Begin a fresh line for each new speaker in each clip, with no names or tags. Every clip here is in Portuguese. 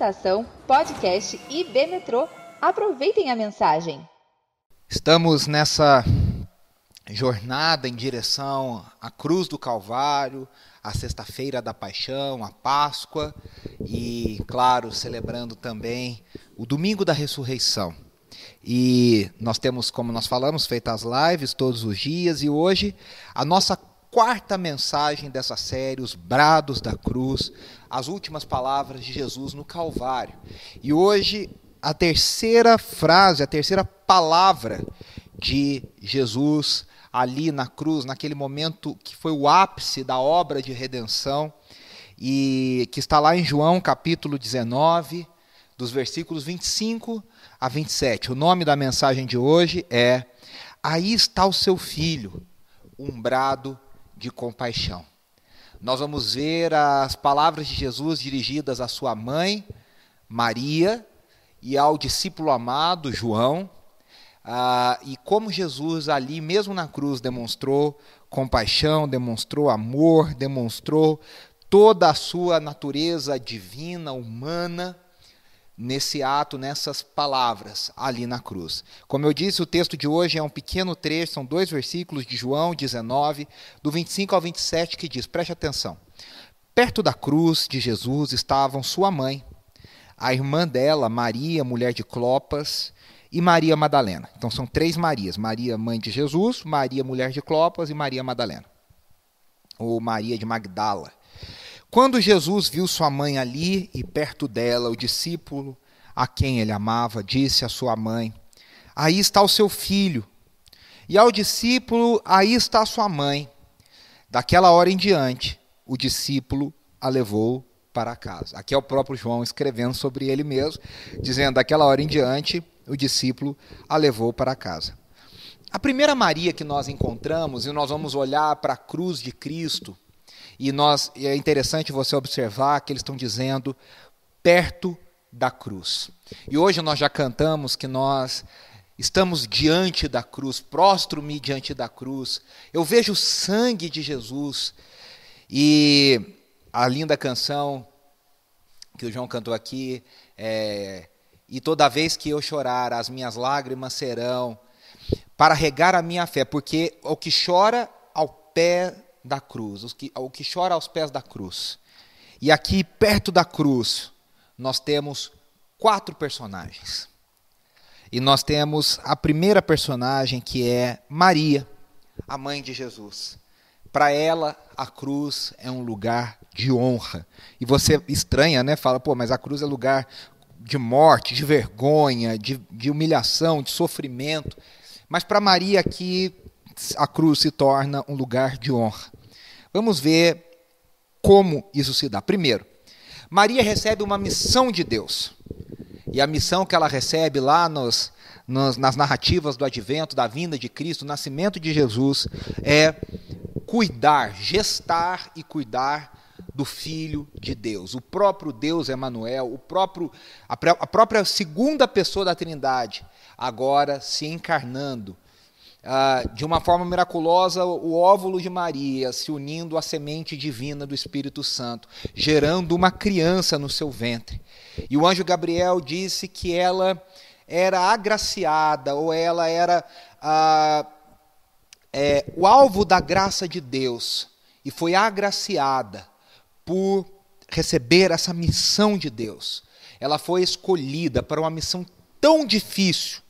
Estação Podcast IB Metrô. Aproveitem a mensagem.
Estamos nessa jornada em direção à cruz do Calvário, à sexta-feira da Paixão, à Páscoa e, claro, celebrando também o domingo da ressurreição. E nós temos, como nós falamos, feito as lives todos os dias e hoje a nossa quarta mensagem dessa série, os brados da cruz, as últimas palavras de Jesus no Calvário. E hoje a terceira frase, a terceira palavra de Jesus ali na cruz, naquele momento que foi o ápice da obra de redenção e que está lá em João capítulo 19, dos versículos 25 a 27. O nome da mensagem de hoje é Aí está o seu filho, um brado de compaixão. Nós vamos ver as palavras de Jesus dirigidas à sua mãe, Maria, e ao discípulo amado, João, ah, e como Jesus ali, mesmo na cruz, demonstrou compaixão, demonstrou amor, demonstrou toda a sua natureza divina, humana, nesse ato, nessas palavras ali na cruz. Como eu disse, o texto de hoje é um pequeno trecho, são dois versículos de João 19, do 25 ao 27, que diz: preste atenção. Perto da cruz de Jesus estavam sua mãe, a irmã dela, Maria, mulher de Clopas, e Maria Madalena. Então são três Marias: Maria, mãe de Jesus, Maria, mulher de Clopas, e Maria Madalena. Ou Maria de Magdala. Quando Jesus viu sua mãe ali e perto dela, o discípulo a quem ele amava disse à sua mãe: Aí está o seu filho. E ao discípulo: Aí está sua mãe. Daquela hora em diante, o discípulo a levou para casa. Aqui é o próprio João escrevendo sobre ele mesmo, dizendo: Daquela hora em diante, o discípulo a levou para casa. A primeira Maria que nós encontramos, e nós vamos olhar para a cruz de Cristo, e nós é interessante você observar que eles estão dizendo perto da cruz. E hoje nós já cantamos que nós estamos diante da cruz, prostro-me diante da cruz. Eu vejo o sangue de Jesus. E a linda canção que o João cantou aqui é, e toda vez que eu chorar, as minhas lágrimas serão para regar a minha fé, porque o que chora ao pé da cruz, o que, o que chora aos pés da cruz. E aqui, perto da cruz, nós temos quatro personagens. E nós temos a primeira personagem que é Maria, a mãe de Jesus. Para ela, a cruz é um lugar de honra. E você estranha, né? Fala, pô, mas a cruz é lugar de morte, de vergonha, de, de humilhação, de sofrimento. Mas para Maria aqui, a cruz se torna um lugar de honra. Vamos ver como isso se dá. Primeiro, Maria recebe uma missão de Deus. E a missão que ela recebe lá nos, nos, nas narrativas do advento, da vinda de Cristo, do nascimento de Jesus, é cuidar, gestar e cuidar do Filho de Deus. O próprio Deus Emanuel, o próprio a, a própria segunda pessoa da Trindade, agora se encarnando ah, de uma forma miraculosa o óvulo de Maria se unindo à semente divina do Espírito Santo, gerando uma criança no seu ventre. E o anjo Gabriel disse que ela era agraciada, ou ela era ah, é, o alvo da graça de Deus, e foi agraciada por receber essa missão de Deus. Ela foi escolhida para uma missão tão difícil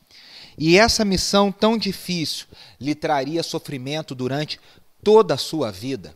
e essa missão tão difícil lhe traria sofrimento durante toda a sua vida.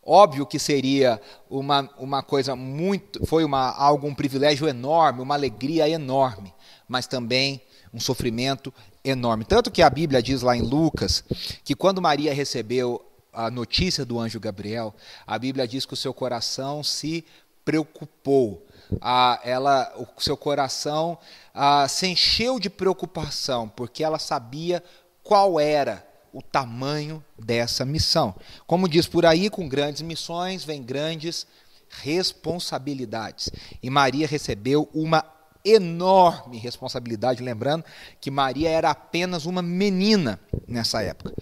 Óbvio que seria uma, uma coisa muito, foi uma, algo, um privilégio enorme, uma alegria enorme, mas também um sofrimento enorme. Tanto que a Bíblia diz lá em Lucas que quando Maria recebeu a notícia do anjo Gabriel, a Bíblia diz que o seu coração se preocupou ah, ela, o seu coração ah, se encheu de preocupação, porque ela sabia qual era o tamanho dessa missão. Como diz por aí, com grandes missões vem grandes responsabilidades. E Maria recebeu uma enorme responsabilidade, lembrando que Maria era apenas uma menina nessa época.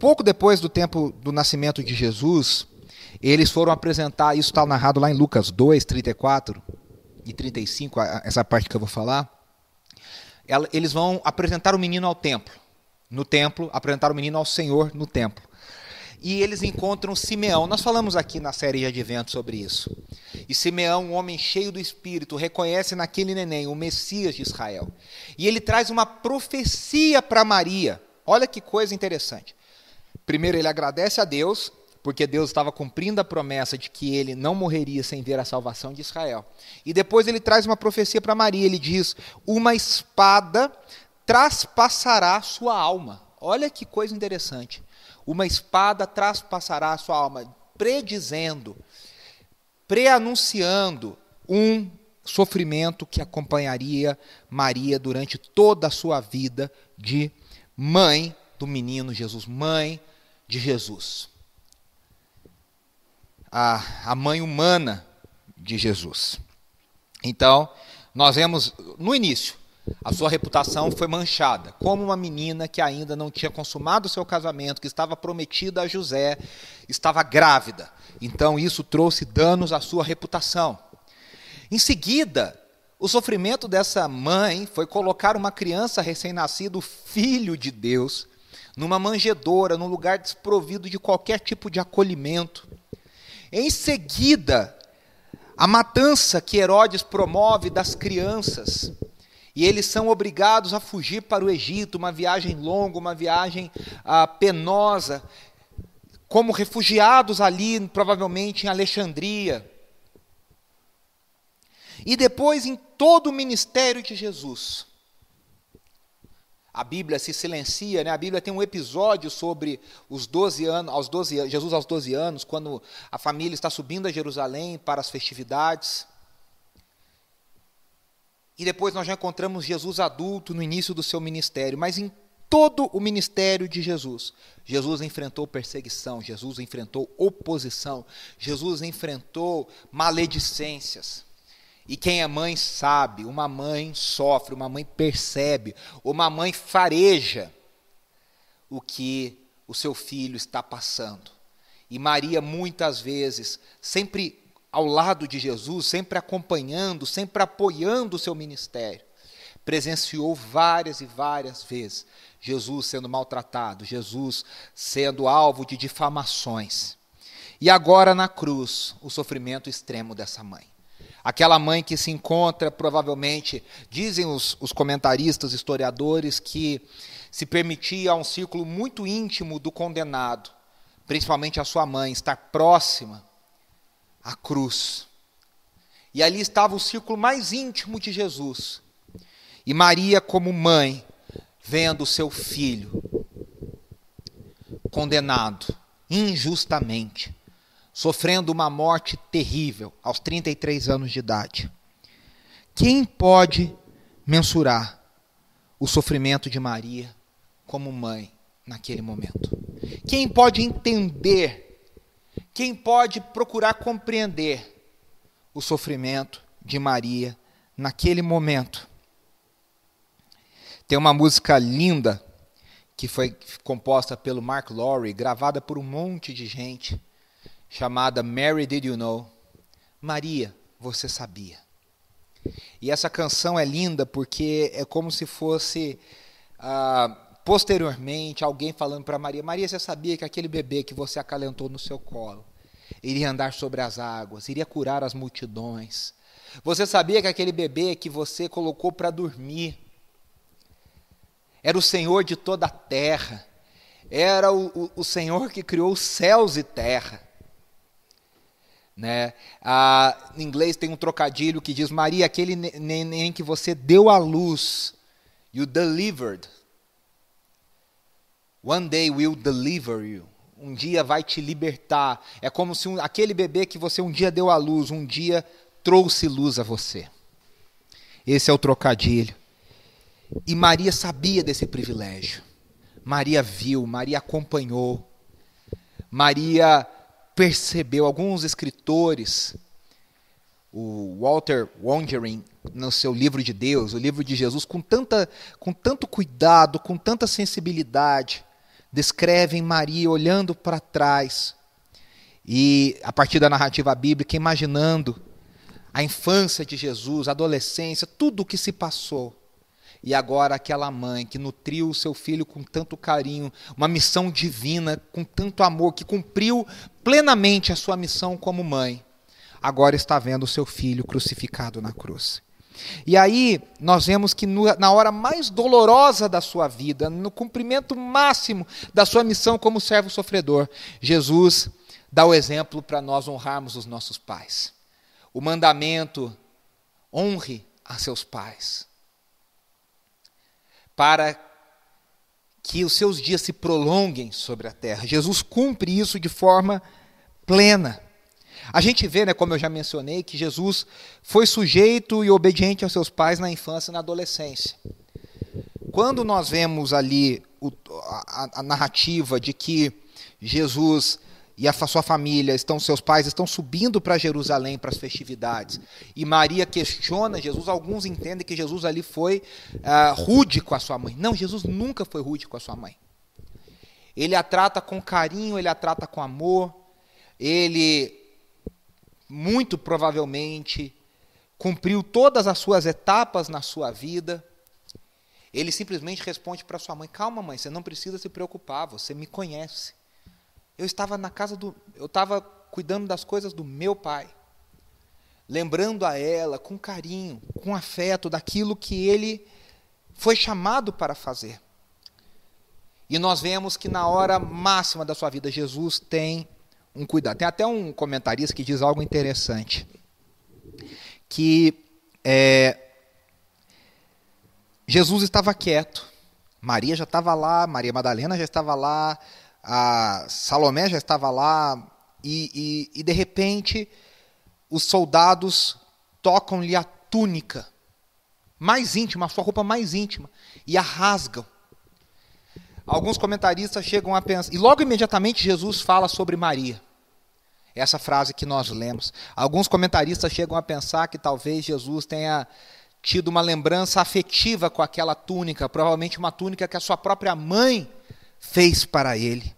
Pouco depois do tempo do nascimento de Jesus, eles foram apresentar, isso está narrado lá em Lucas 2, 34, e 35, essa parte que eu vou falar, eles vão apresentar o menino ao templo. No templo, apresentar o menino ao Senhor no templo. E eles encontram Simeão. Nós falamos aqui na série de advento sobre isso. E Simeão, um homem cheio do espírito, reconhece naquele neném o Messias de Israel. E ele traz uma profecia para Maria. Olha que coisa interessante. Primeiro, ele agradece a Deus porque Deus estava cumprindo a promessa de que ele não morreria sem ver a salvação de Israel. E depois ele traz uma profecia para Maria, ele diz: "Uma espada traspassará sua alma". Olha que coisa interessante. Uma espada traspassará sua alma, predizendo, preanunciando um sofrimento que acompanharia Maria durante toda a sua vida de mãe do menino Jesus, mãe de Jesus a, a mãe humana de Jesus. Então, nós vemos no início, a sua reputação foi manchada, como uma menina que ainda não tinha consumado o seu casamento, que estava prometida a José, estava grávida. Então, isso trouxe danos à sua reputação. Em seguida, o sofrimento dessa mãe foi colocar uma criança recém-nascido, filho de Deus, numa manjedoura, num lugar desprovido de qualquer tipo de acolhimento. Em seguida, a matança que Herodes promove das crianças. E eles são obrigados a fugir para o Egito, uma viagem longa, uma viagem ah, penosa, como refugiados ali, provavelmente em Alexandria. E depois em todo o ministério de Jesus, a Bíblia se silencia, né? A Bíblia tem um episódio sobre os 12 anos, aos 12, Jesus aos 12 anos, quando a família está subindo a Jerusalém para as festividades. E depois nós já encontramos Jesus adulto no início do seu ministério, mas em todo o ministério de Jesus, Jesus enfrentou perseguição, Jesus enfrentou oposição, Jesus enfrentou maledicências. E quem é mãe sabe, uma mãe sofre, uma mãe percebe, uma mãe fareja o que o seu filho está passando. E Maria, muitas vezes, sempre ao lado de Jesus, sempre acompanhando, sempre apoiando o seu ministério, presenciou várias e várias vezes Jesus sendo maltratado, Jesus sendo alvo de difamações. E agora na cruz, o sofrimento extremo dessa mãe. Aquela mãe que se encontra, provavelmente, dizem os, os comentaristas, historiadores, que se permitia um círculo muito íntimo do condenado, principalmente a sua mãe, estar próxima à cruz. E ali estava o círculo mais íntimo de Jesus. E Maria, como mãe, vendo seu filho condenado injustamente sofrendo uma morte terrível aos 33 anos de idade. Quem pode mensurar o sofrimento de Maria como mãe naquele momento? Quem pode entender? Quem pode procurar compreender o sofrimento de Maria naquele momento? Tem uma música linda que foi composta pelo Mark Lowry, gravada por um monte de gente chamada Mary Did You Know? Maria, você sabia. E essa canção é linda porque é como se fosse ah, posteriormente alguém falando para Maria: Maria, você sabia que aquele bebê que você acalentou no seu colo iria andar sobre as águas, iria curar as multidões? Você sabia que aquele bebê que você colocou para dormir era o Senhor de toda a terra, era o, o, o Senhor que criou os céus e terra. Né? Ah, em inglês tem um trocadilho que diz: Maria, aquele neném que você deu à luz, you delivered. One day will deliver you. Um dia vai te libertar. É como se um, aquele bebê que você um dia deu à luz, um dia trouxe luz a você. Esse é o trocadilho. E Maria sabia desse privilégio. Maria viu, Maria acompanhou. Maria percebeu, alguns escritores, o Walter Wondering, no seu livro de Deus, o livro de Jesus, com, tanta, com tanto cuidado, com tanta sensibilidade, descrevem Maria olhando para trás e, a partir da narrativa bíblica, imaginando a infância de Jesus, a adolescência, tudo o que se passou. E agora aquela mãe que nutriu o seu filho com tanto carinho, uma missão divina, com tanto amor, que cumpriu plenamente a sua missão como mãe, agora está vendo o seu filho crucificado na cruz. E aí nós vemos que na hora mais dolorosa da sua vida, no cumprimento máximo da sua missão como servo sofredor, Jesus dá o exemplo para nós honrarmos os nossos pais. O mandamento honre a seus pais para que os seus dias se prolonguem sobre a terra. Jesus cumpre isso de forma plena. A gente vê, né, como eu já mencionei, que Jesus foi sujeito e obediente aos seus pais na infância e na adolescência. Quando nós vemos ali o, a, a narrativa de que Jesus e a sua família, estão seus pais estão subindo para Jerusalém para as festividades. E Maria questiona Jesus. Alguns entendem que Jesus ali foi uh, rude com a sua mãe. Não, Jesus nunca foi rude com a sua mãe. Ele a trata com carinho, ele a trata com amor. Ele muito provavelmente cumpriu todas as suas etapas na sua vida. Ele simplesmente responde para sua mãe: "Calma, mãe, você não precisa se preocupar, você me conhece". Eu estava na casa do. Eu estava cuidando das coisas do meu pai. Lembrando a ela com carinho, com afeto, daquilo que ele foi chamado para fazer. E nós vemos que na hora máxima da sua vida, Jesus tem um cuidado. Tem até um comentarista que diz algo interessante. Que é, Jesus estava quieto. Maria já estava lá, Maria Madalena já estava lá, a Salomé já estava lá e, e, e de repente os soldados tocam-lhe a túnica mais íntima, a sua roupa mais íntima, e a rasgam. Alguns comentaristas chegam a pensar, e logo imediatamente Jesus fala sobre Maria. Essa frase que nós lemos. Alguns comentaristas chegam a pensar que talvez Jesus tenha tido uma lembrança afetiva com aquela túnica, provavelmente uma túnica que a sua própria mãe fez para ele.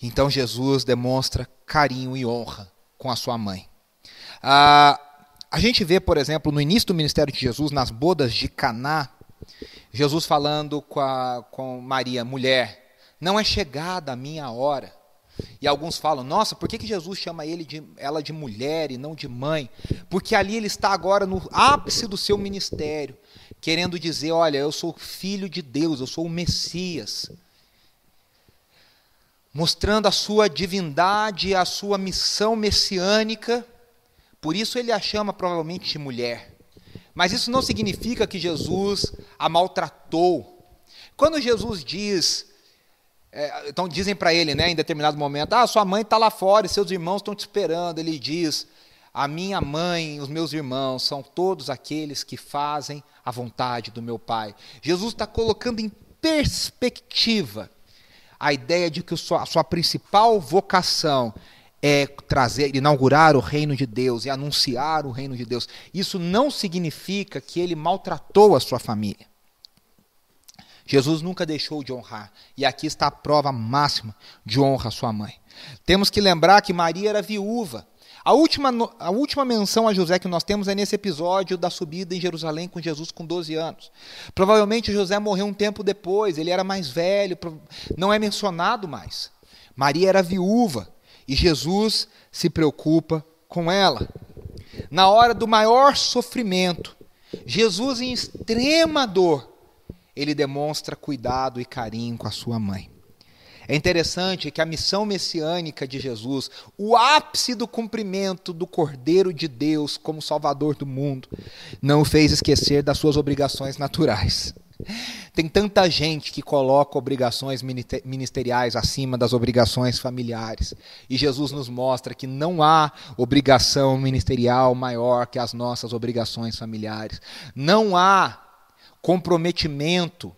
Então Jesus demonstra carinho e honra com a sua mãe. Ah, a gente vê, por exemplo, no início do ministério de Jesus, nas bodas de Caná, Jesus falando com, a, com Maria, mulher, não é chegada a minha hora. E alguns falam, nossa, por que, que Jesus chama ele de, ela de mulher e não de mãe? Porque ali ele está agora no ápice do seu ministério querendo dizer: olha, eu sou filho de Deus, eu sou o Messias. Mostrando a sua divindade, a sua missão messiânica. Por isso ele a chama provavelmente de mulher. Mas isso não significa que Jesus a maltratou. Quando Jesus diz, é, então dizem para ele, né, em determinado momento, ah, sua mãe está lá fora e seus irmãos estão te esperando. Ele diz, a minha mãe, os meus irmãos, são todos aqueles que fazem a vontade do meu Pai. Jesus está colocando em perspectiva a ideia de que a sua principal vocação é trazer, inaugurar o reino de Deus e anunciar o reino de Deus. Isso não significa que ele maltratou a sua família. Jesus nunca deixou de honrar. E aqui está a prova máxima de honra à sua mãe. Temos que lembrar que Maria era viúva. A última, a última menção a José que nós temos é nesse episódio da subida em Jerusalém com Jesus com 12 anos. Provavelmente José morreu um tempo depois, ele era mais velho, não é mencionado mais. Maria era viúva e Jesus se preocupa com ela. Na hora do maior sofrimento, Jesus, em extrema dor, ele demonstra cuidado e carinho com a sua mãe. É interessante que a missão messiânica de Jesus, o ápice do cumprimento do Cordeiro de Deus como Salvador do mundo, não o fez esquecer das suas obrigações naturais. Tem tanta gente que coloca obrigações ministeriais acima das obrigações familiares. E Jesus nos mostra que não há obrigação ministerial maior que as nossas obrigações familiares. Não há comprometimento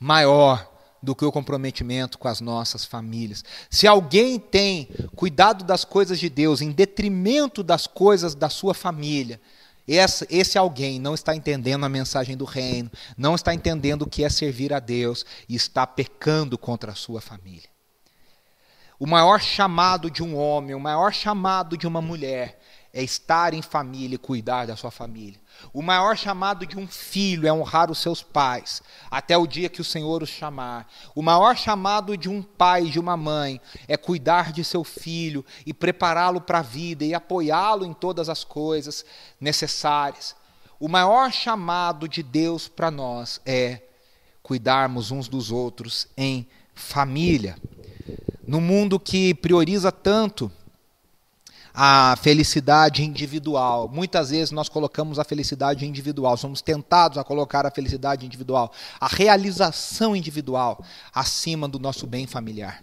maior do que o comprometimento com as nossas famílias. Se alguém tem cuidado das coisas de Deus em detrimento das coisas da sua família, esse, esse, alguém não está entendendo a mensagem do reino, não está entendendo o que é servir a Deus e está pecando contra a sua família. O maior chamado de um homem, o maior chamado de uma mulher é estar em família e cuidar da sua família. O maior chamado de um filho é honrar os seus pais, até o dia que o Senhor os chamar. O maior chamado de um pai de uma mãe é cuidar de seu filho e prepará-lo para a vida e apoiá-lo em todas as coisas necessárias. O maior chamado de Deus para nós é cuidarmos uns dos outros em família. No mundo que prioriza tanto a felicidade individual. Muitas vezes nós colocamos a felicidade individual, somos tentados a colocar a felicidade individual, a realização individual acima do nosso bem familiar.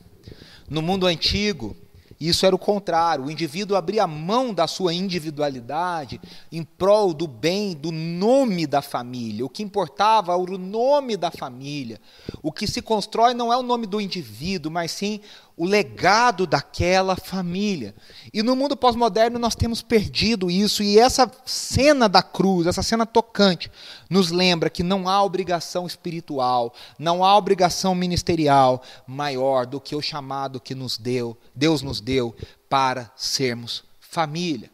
No mundo antigo, isso era o contrário. O indivíduo abria mão da sua individualidade em prol do bem, do nome da família. O que importava era o nome da família. O que se constrói não é o nome do indivíduo, mas sim o legado daquela família. E no mundo pós-moderno nós temos perdido isso, e essa cena da cruz, essa cena tocante, nos lembra que não há obrigação espiritual, não há obrigação ministerial maior do que o chamado que nos deu, Deus nos deu para sermos família.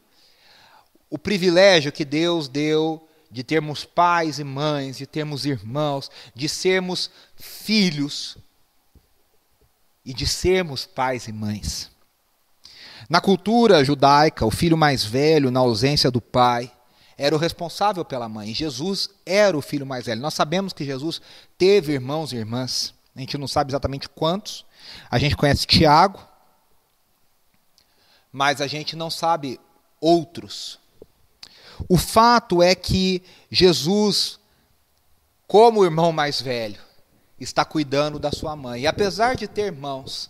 O privilégio que Deus deu de termos pais e mães, de termos irmãos, de sermos filhos e de sermos pais e mães. Na cultura judaica, o filho mais velho, na ausência do pai, era o responsável pela mãe. Jesus era o filho mais velho. Nós sabemos que Jesus teve irmãos e irmãs. A gente não sabe exatamente quantos. A gente conhece Tiago, mas a gente não sabe outros. O fato é que Jesus, como o irmão mais velho, está cuidando da sua mãe. E apesar de ter irmãos,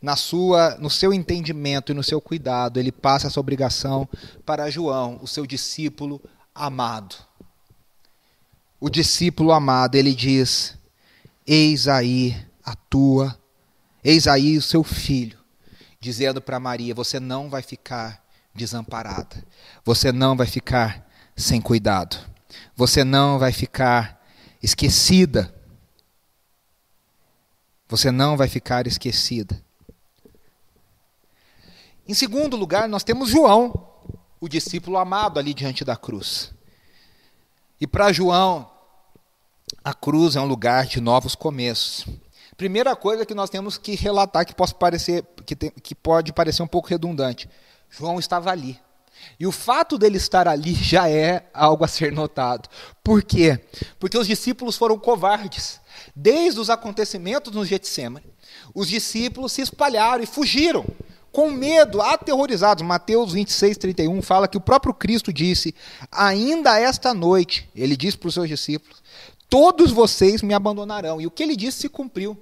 na sua, no seu entendimento e no seu cuidado, ele passa essa obrigação para João, o seu discípulo amado. O discípulo amado, ele diz: Eis aí a tua, eis aí o seu filho, dizendo para Maria: Você não vai ficar desamparada, você não vai ficar sem cuidado, você não vai ficar esquecida você não vai ficar esquecida. Em segundo lugar, nós temos João, o discípulo amado ali diante da cruz. E para João, a cruz é um lugar de novos começos. Primeira coisa que nós temos que relatar que, possa parecer, que, tem, que pode parecer um pouco redundante: João estava ali. E o fato dele estar ali já é algo a ser notado. Por quê? Porque os discípulos foram covardes. Desde os acontecimentos no Getsemane, os discípulos se espalharam e fugiram, com medo, aterrorizados. Mateus 26, 31 fala que o próprio Cristo disse: Ainda esta noite, ele disse para os seus discípulos: Todos vocês me abandonarão. E o que ele disse se cumpriu.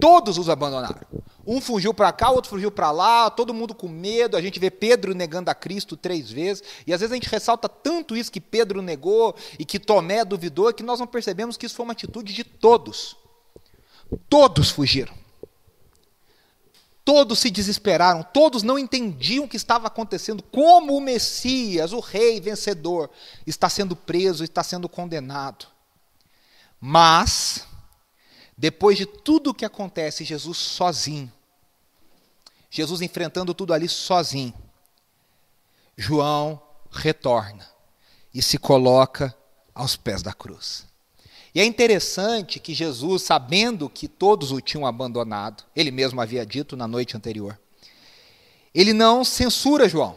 Todos os abandonaram. Um fugiu para cá, outro fugiu para lá, todo mundo com medo. A gente vê Pedro negando a Cristo três vezes. E às vezes a gente ressalta tanto isso que Pedro negou e que Tomé duvidou, que nós não percebemos que isso foi uma atitude de todos. Todos fugiram. Todos se desesperaram, todos não entendiam o que estava acontecendo, como o Messias, o rei vencedor, está sendo preso, está sendo condenado. Mas depois de tudo o que acontece, Jesus sozinho, Jesus enfrentando tudo ali sozinho, João retorna e se coloca aos pés da cruz. E é interessante que Jesus, sabendo que todos o tinham abandonado, ele mesmo havia dito na noite anterior, ele não censura João.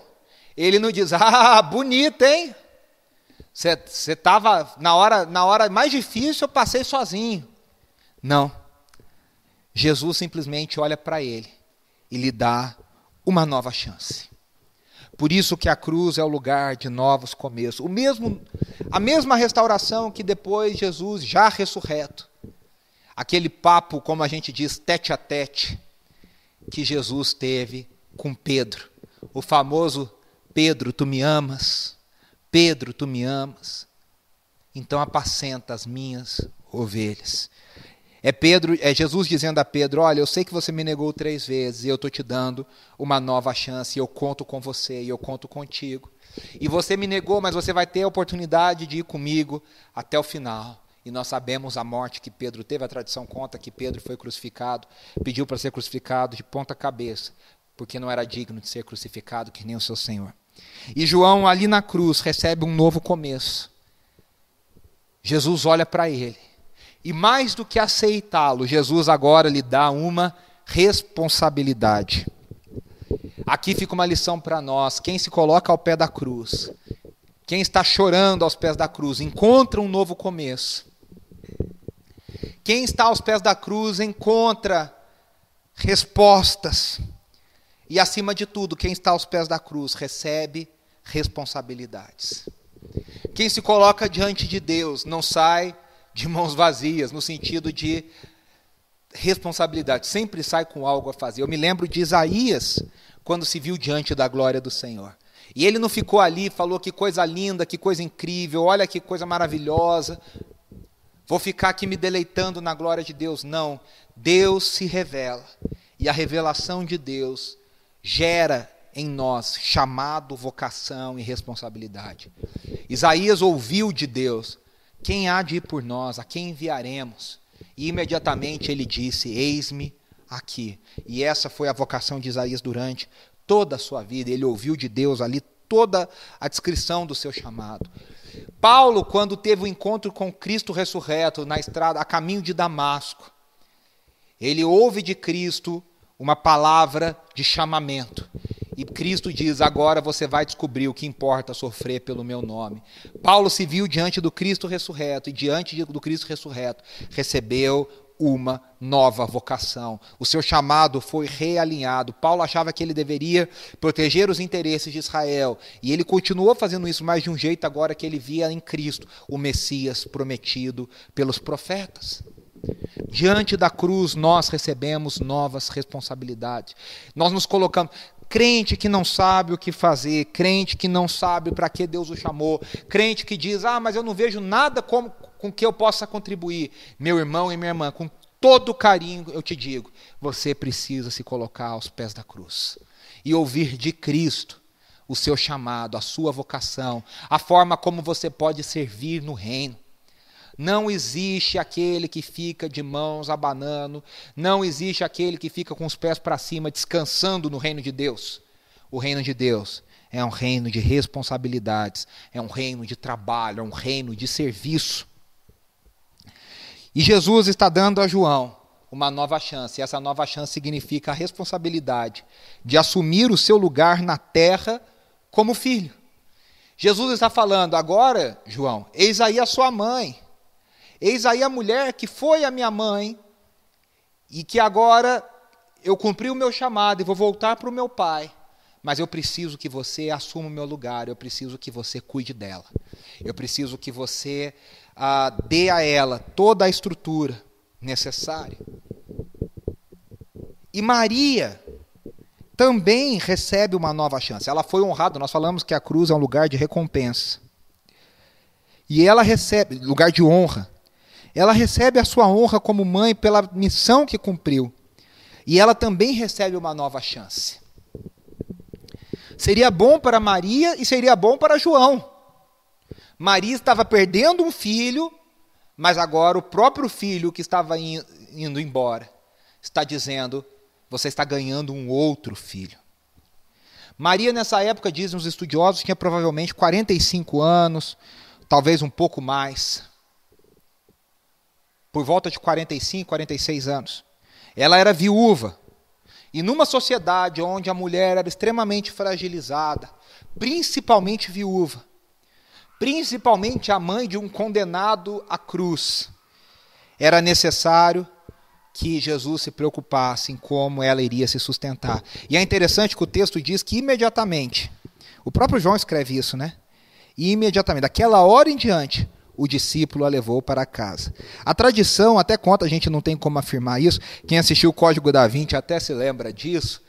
Ele não diz, ah, bonito, hein? Você estava na hora, na hora mais difícil, eu passei sozinho. Não. Jesus simplesmente olha para ele e lhe dá uma nova chance. Por isso que a cruz é o lugar de novos começos. O mesmo, a mesma restauração que depois Jesus já ressurreto. Aquele papo, como a gente diz, tete a tete, que Jesus teve com Pedro. O famoso Pedro, tu me amas? Pedro, tu me amas? Então apacenta as minhas ovelhas. É Pedro, é Jesus dizendo a Pedro: Olha, eu sei que você me negou três vezes e eu estou te dando uma nova chance. E eu conto com você e eu conto contigo. E você me negou, mas você vai ter a oportunidade de ir comigo até o final. E nós sabemos a morte que Pedro teve. A tradição conta que Pedro foi crucificado, pediu para ser crucificado de ponta cabeça, porque não era digno de ser crucificado que nem o seu Senhor. E João, ali na cruz, recebe um novo começo. Jesus olha para ele. E mais do que aceitá-lo, Jesus agora lhe dá uma responsabilidade. Aqui fica uma lição para nós: quem se coloca ao pé da cruz, quem está chorando aos pés da cruz, encontra um novo começo. Quem está aos pés da cruz encontra respostas. E acima de tudo, quem está aos pés da cruz recebe responsabilidades. Quem se coloca diante de Deus não sai de mãos vazias, no sentido de responsabilidade, sempre sai com algo a fazer. Eu me lembro de Isaías, quando se viu diante da glória do Senhor. E ele não ficou ali, falou que coisa linda, que coisa incrível, olha que coisa maravilhosa. Vou ficar aqui me deleitando na glória de Deus. Não. Deus se revela. E a revelação de Deus gera em nós chamado, vocação e responsabilidade. Isaías ouviu de Deus: Quem há de ir por nós? A quem enviaremos? E imediatamente ele disse: Eis-me aqui. E essa foi a vocação de Isaías durante toda a sua vida. Ele ouviu de Deus ali toda a descrição do seu chamado. Paulo, quando teve o encontro com Cristo ressurreto na estrada, a caminho de Damasco, ele ouve de Cristo uma palavra de chamamento. E Cristo diz: agora você vai descobrir o que importa sofrer pelo meu nome. Paulo se viu diante do Cristo ressurreto, e diante do Cristo ressurreto recebeu uma nova vocação. O seu chamado foi realinhado. Paulo achava que ele deveria proteger os interesses de Israel, e ele continuou fazendo isso, mas de um jeito agora que ele via em Cristo o Messias prometido pelos profetas. Diante da cruz, nós recebemos novas responsabilidades. Nós nos colocamos. Crente que não sabe o que fazer, crente que não sabe para que Deus o chamou, crente que diz: Ah, mas eu não vejo nada como, com que eu possa contribuir. Meu irmão e minha irmã, com todo carinho eu te digo: você precisa se colocar aos pés da cruz e ouvir de Cristo o seu chamado, a sua vocação, a forma como você pode servir no reino. Não existe aquele que fica de mãos abanando, não existe aquele que fica com os pés para cima descansando no reino de Deus. O reino de Deus é um reino de responsabilidades, é um reino de trabalho, é um reino de serviço. E Jesus está dando a João uma nova chance, e essa nova chance significa a responsabilidade de assumir o seu lugar na terra como filho. Jesus está falando, agora, João, eis aí a sua mãe. Eis aí a mulher que foi a minha mãe e que agora eu cumpri o meu chamado e vou voltar para o meu pai. Mas eu preciso que você assuma o meu lugar, eu preciso que você cuide dela. Eu preciso que você ah, dê a ela toda a estrutura necessária. E Maria também recebe uma nova chance. Ela foi honrada, nós falamos que a cruz é um lugar de recompensa. E ela recebe, lugar de honra. Ela recebe a sua honra como mãe pela missão que cumpriu. E ela também recebe uma nova chance. Seria bom para Maria e seria bom para João. Maria estava perdendo um filho, mas agora o próprio filho que estava indo embora está dizendo: você está ganhando um outro filho. Maria, nessa época, dizem os estudiosos, tinha provavelmente 45 anos, talvez um pouco mais por volta de 45, 46 anos. Ela era viúva. E numa sociedade onde a mulher era extremamente fragilizada, principalmente viúva, principalmente a mãe de um condenado à cruz, era necessário que Jesus se preocupasse em como ela iria se sustentar. E é interessante que o texto diz que imediatamente, o próprio João escreve isso, né? E imediatamente, daquela hora em diante, o discípulo a levou para casa. A tradição até conta, a gente não tem como afirmar isso. Quem assistiu o Código da Vinci até se lembra disso,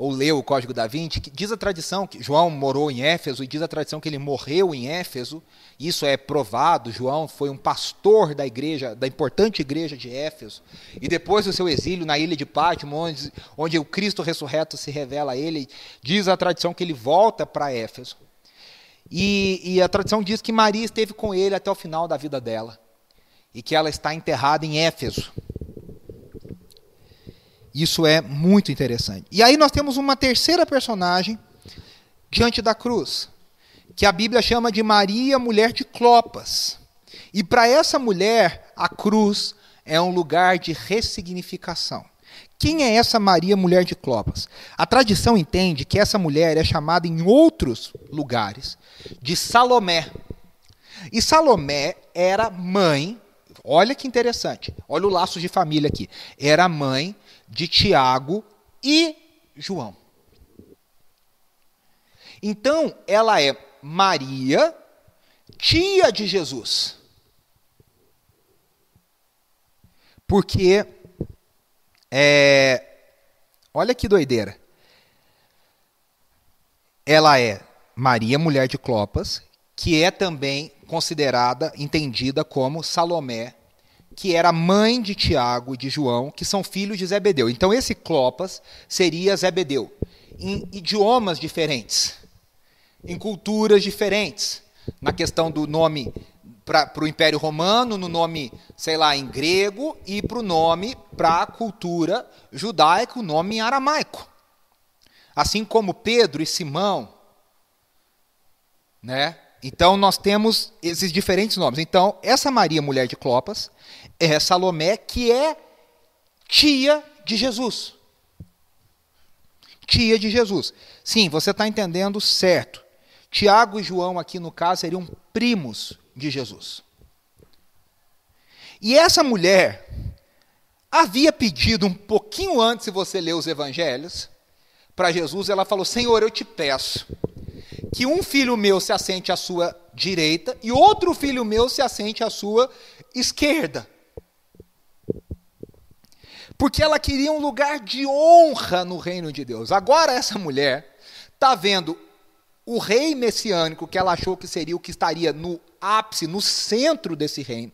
ou leu o Código da Vinci, que diz a tradição que João morou em Éfeso e diz a tradição que ele morreu em Éfeso. Isso é provado. João foi um pastor da igreja, da importante igreja de Éfeso. E depois do seu exílio na ilha de Pátimo, onde, onde o Cristo ressurreto se revela a ele, diz a tradição que ele volta para Éfeso. E, e, a tradição diz que Maria esteve com ele até o final da vida dela. E que ela está enterrada em Éfeso. Isso é muito interessante. E aí nós temos uma terceira personagem diante da cruz, que a Bíblia chama de Maria, mulher de Clopas. E para essa mulher, a cruz é um lugar de ressignificação. Quem é essa Maria, mulher de Clopas? A tradição entende que essa mulher é chamada em outros lugares de Salomé. E Salomé era mãe, olha que interessante, olha o laço de família aqui. Era mãe de Tiago e João. Então, ela é Maria, tia de Jesus. Porque, é, olha que doideira. Ela é Maria, mulher de Clopas, que é também considerada, entendida como Salomé, que era mãe de Tiago e de João, que são filhos de Zebedeu. Então esse Clopas seria Zebedeu, em idiomas diferentes, em culturas diferentes, na questão do nome para o Império Romano, no nome, sei lá, em grego, e para o nome para a cultura judaica, o nome em aramaico. Assim como Pedro e Simão, né? Então nós temos esses diferentes nomes. Então, essa Maria, mulher de Clopas, é Salomé, que é tia de Jesus. Tia de Jesus. Sim, você está entendendo certo. Tiago e João, aqui no caso, seriam primos de Jesus. E essa mulher havia pedido um pouquinho antes, se você ler os evangelhos, para Jesus, ela falou: Senhor, eu te peço que um filho meu se assente à sua direita e outro filho meu se assente à sua esquerda. Porque ela queria um lugar de honra no reino de Deus. Agora, essa mulher está vendo o rei messiânico que ela achou que seria o que estaria no ápice, no centro desse reino,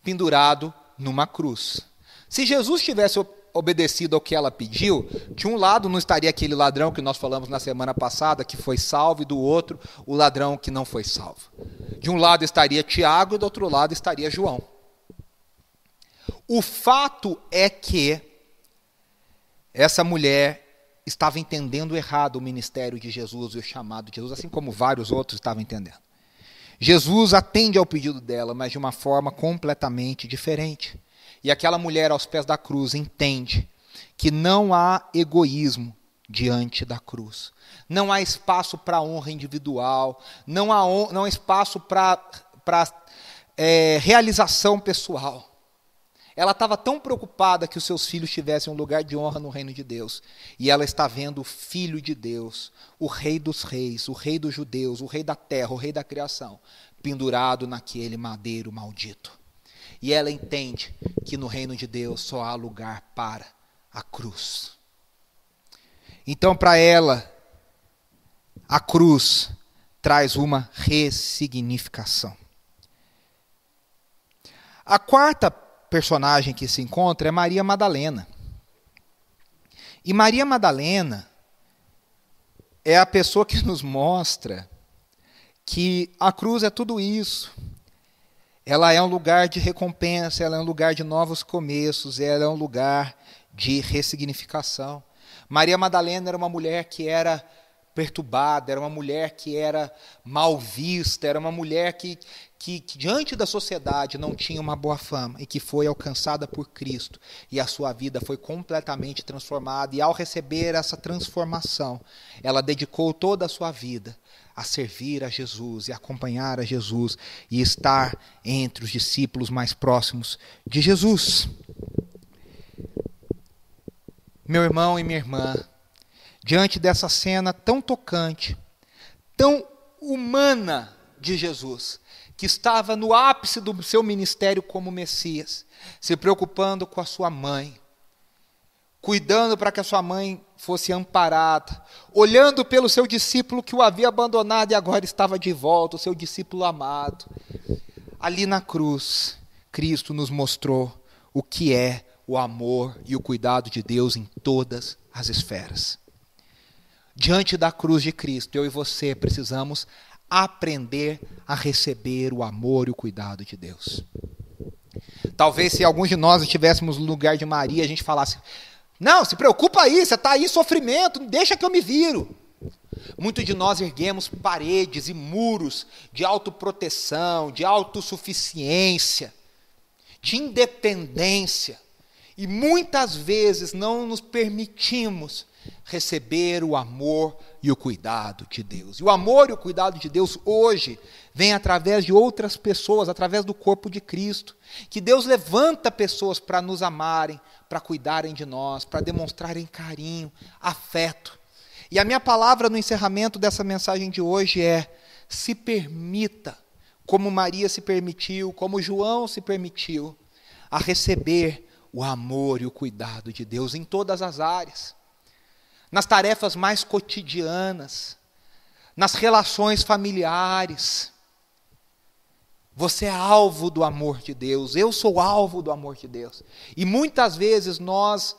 pendurado numa cruz. Se Jesus tivesse obedecido ao que ela pediu, de um lado não estaria aquele ladrão que nós falamos na semana passada, que foi salvo, e do outro, o ladrão que não foi salvo. De um lado estaria Tiago e do outro lado estaria João. O fato é que essa mulher estava entendendo errado o ministério de Jesus e o chamado de Jesus, assim como vários outros estavam entendendo. Jesus atende ao pedido dela, mas de uma forma completamente diferente. E aquela mulher aos pés da cruz entende que não há egoísmo diante da cruz. Não há espaço para honra individual, não há, não há espaço para é, realização pessoal. Ela estava tão preocupada que os seus filhos tivessem um lugar de honra no reino de Deus. E ela está vendo o Filho de Deus, o Rei dos Reis, o Rei dos Judeus, o Rei da terra, o Rei da criação, pendurado naquele madeiro maldito. E ela entende que no reino de Deus só há lugar para a cruz. Então, para ela, a cruz traz uma ressignificação. A quarta personagem que se encontra é Maria Madalena. E Maria Madalena é a pessoa que nos mostra que a cruz é tudo isso ela é um lugar de recompensa, ela é um lugar de novos começos, ela é um lugar de ressignificação. Maria Madalena era uma mulher que era perturbada, era uma mulher que era mal vista, era uma mulher que, que, que, diante da sociedade não tinha uma boa fama e que foi alcançada por Cristo e a sua vida foi completamente transformada. E ao receber essa transformação, ela dedicou toda a sua vida a servir a Jesus e acompanhar a Jesus e estar entre os discípulos mais próximos de Jesus. Meu irmão e minha irmã, diante dessa cena tão tocante, tão humana de Jesus, que estava no ápice do seu ministério como Messias, se preocupando com a sua mãe, cuidando para que a sua mãe fosse amparada, olhando pelo seu discípulo que o havia abandonado e agora estava de volta, o seu discípulo amado. Ali na cruz, Cristo nos mostrou o que é o amor e o cuidado de Deus em todas as esferas. Diante da cruz de Cristo, eu e você precisamos aprender a receber o amor e o cuidado de Deus. Talvez se alguns de nós estivéssemos no lugar de Maria, a gente falasse: não, se preocupa aí, você está aí, sofrimento, deixa que eu me viro. Muitos de nós erguemos paredes e muros de autoproteção, de autossuficiência, de independência, e muitas vezes não nos permitimos receber o amor e o cuidado de Deus. E o amor e o cuidado de Deus hoje vem através de outras pessoas, através do corpo de Cristo. Que Deus levanta pessoas para nos amarem, para cuidarem de nós, para demonstrarem carinho, afeto. E a minha palavra no encerramento dessa mensagem de hoje é: se permita, como Maria se permitiu, como João se permitiu, a receber o amor e o cuidado de Deus em todas as áreas nas tarefas mais cotidianas, nas relações familiares. Você é alvo do amor de Deus, eu sou alvo do amor de Deus. E muitas vezes nós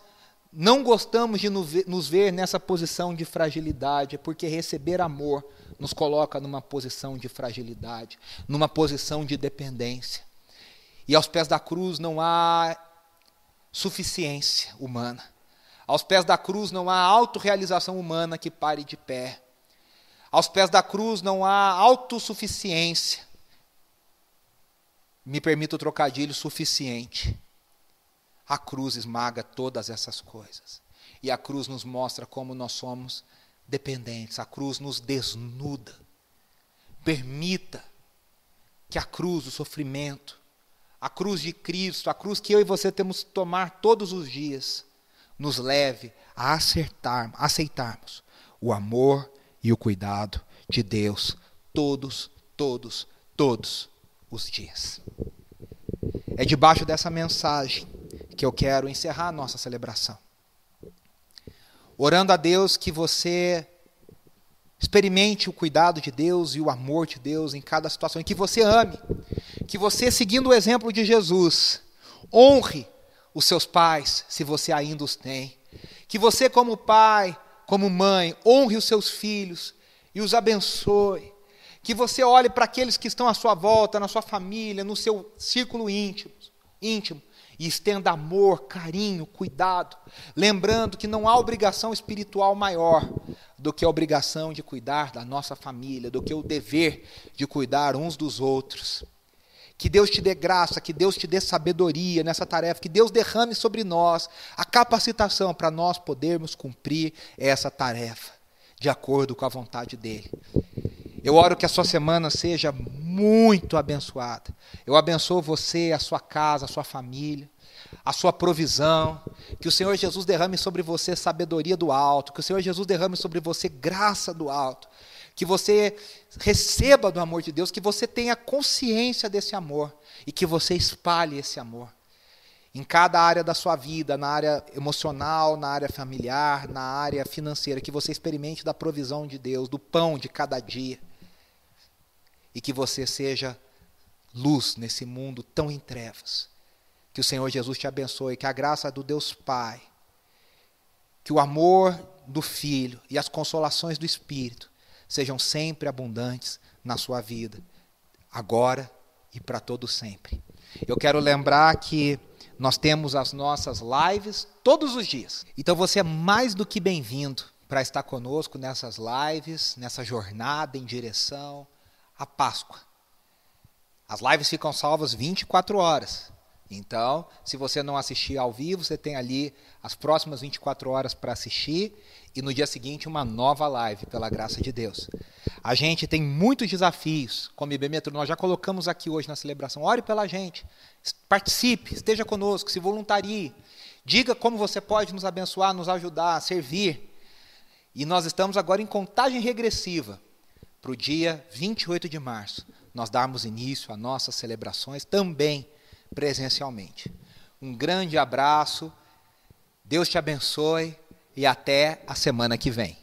não gostamos de nos ver nessa posição de fragilidade, porque receber amor nos coloca numa posição de fragilidade, numa posição de dependência. E aos pés da cruz não há suficiência humana. Aos pés da cruz não há autorrealização humana que pare de pé. Aos pés da cruz não há autossuficiência. Me permito o trocadilho suficiente. A cruz esmaga todas essas coisas. E a cruz nos mostra como nós somos dependentes. A cruz nos desnuda. Permita que a cruz, o sofrimento, a cruz de Cristo, a cruz que eu e você temos que tomar todos os dias, nos leve a acertar, aceitarmos o amor e o cuidado de Deus todos, todos, todos os dias. É debaixo dessa mensagem que eu quero encerrar a nossa celebração. Orando a Deus que você experimente o cuidado de Deus e o amor de Deus em cada situação, e que você ame, que você, seguindo o exemplo de Jesus, honre os seus pais, se você ainda os tem. Que você, como pai, como mãe, honre os seus filhos e os abençoe. Que você olhe para aqueles que estão à sua volta, na sua família, no seu círculo íntimo, íntimo e estenda amor, carinho, cuidado, lembrando que não há obrigação espiritual maior do que a obrigação de cuidar da nossa família, do que o dever de cuidar uns dos outros. Que Deus te dê graça, que Deus te dê sabedoria nessa tarefa, que Deus derrame sobre nós a capacitação para nós podermos cumprir essa tarefa de acordo com a vontade dEle. Eu oro que a sua semana seja muito abençoada. Eu abençoo você, a sua casa, a sua família, a sua provisão. Que o Senhor Jesus derrame sobre você sabedoria do alto. Que o Senhor Jesus derrame sobre você graça do alto que você receba do amor de Deus, que você tenha consciência desse amor e que você espalhe esse amor em cada área da sua vida, na área emocional, na área familiar, na área financeira, que você experimente da provisão de Deus, do pão de cada dia. E que você seja luz nesse mundo tão em trevas. Que o Senhor Jesus te abençoe, que a graça do Deus Pai, que o amor do Filho e as consolações do Espírito sejam sempre abundantes na sua vida, agora e para todo sempre. Eu quero lembrar que nós temos as nossas lives todos os dias. Então você é mais do que bem-vindo para estar conosco nessas lives, nessa jornada em direção à Páscoa. As lives ficam salvas 24 horas. Então, se você não assistir ao vivo, você tem ali as próximas 24 horas para assistir e no dia seguinte uma nova live, pela graça de Deus. A gente tem muitos desafios, como IB Metro, nós já colocamos aqui hoje na celebração. Ore pela gente, participe, esteja conosco, se voluntarie. Diga como você pode nos abençoar, nos ajudar, servir. E nós estamos agora em contagem regressiva para o dia 28 de março. Nós darmos início às nossas celebrações também presencialmente. Um grande abraço, Deus te abençoe e até a semana que vem.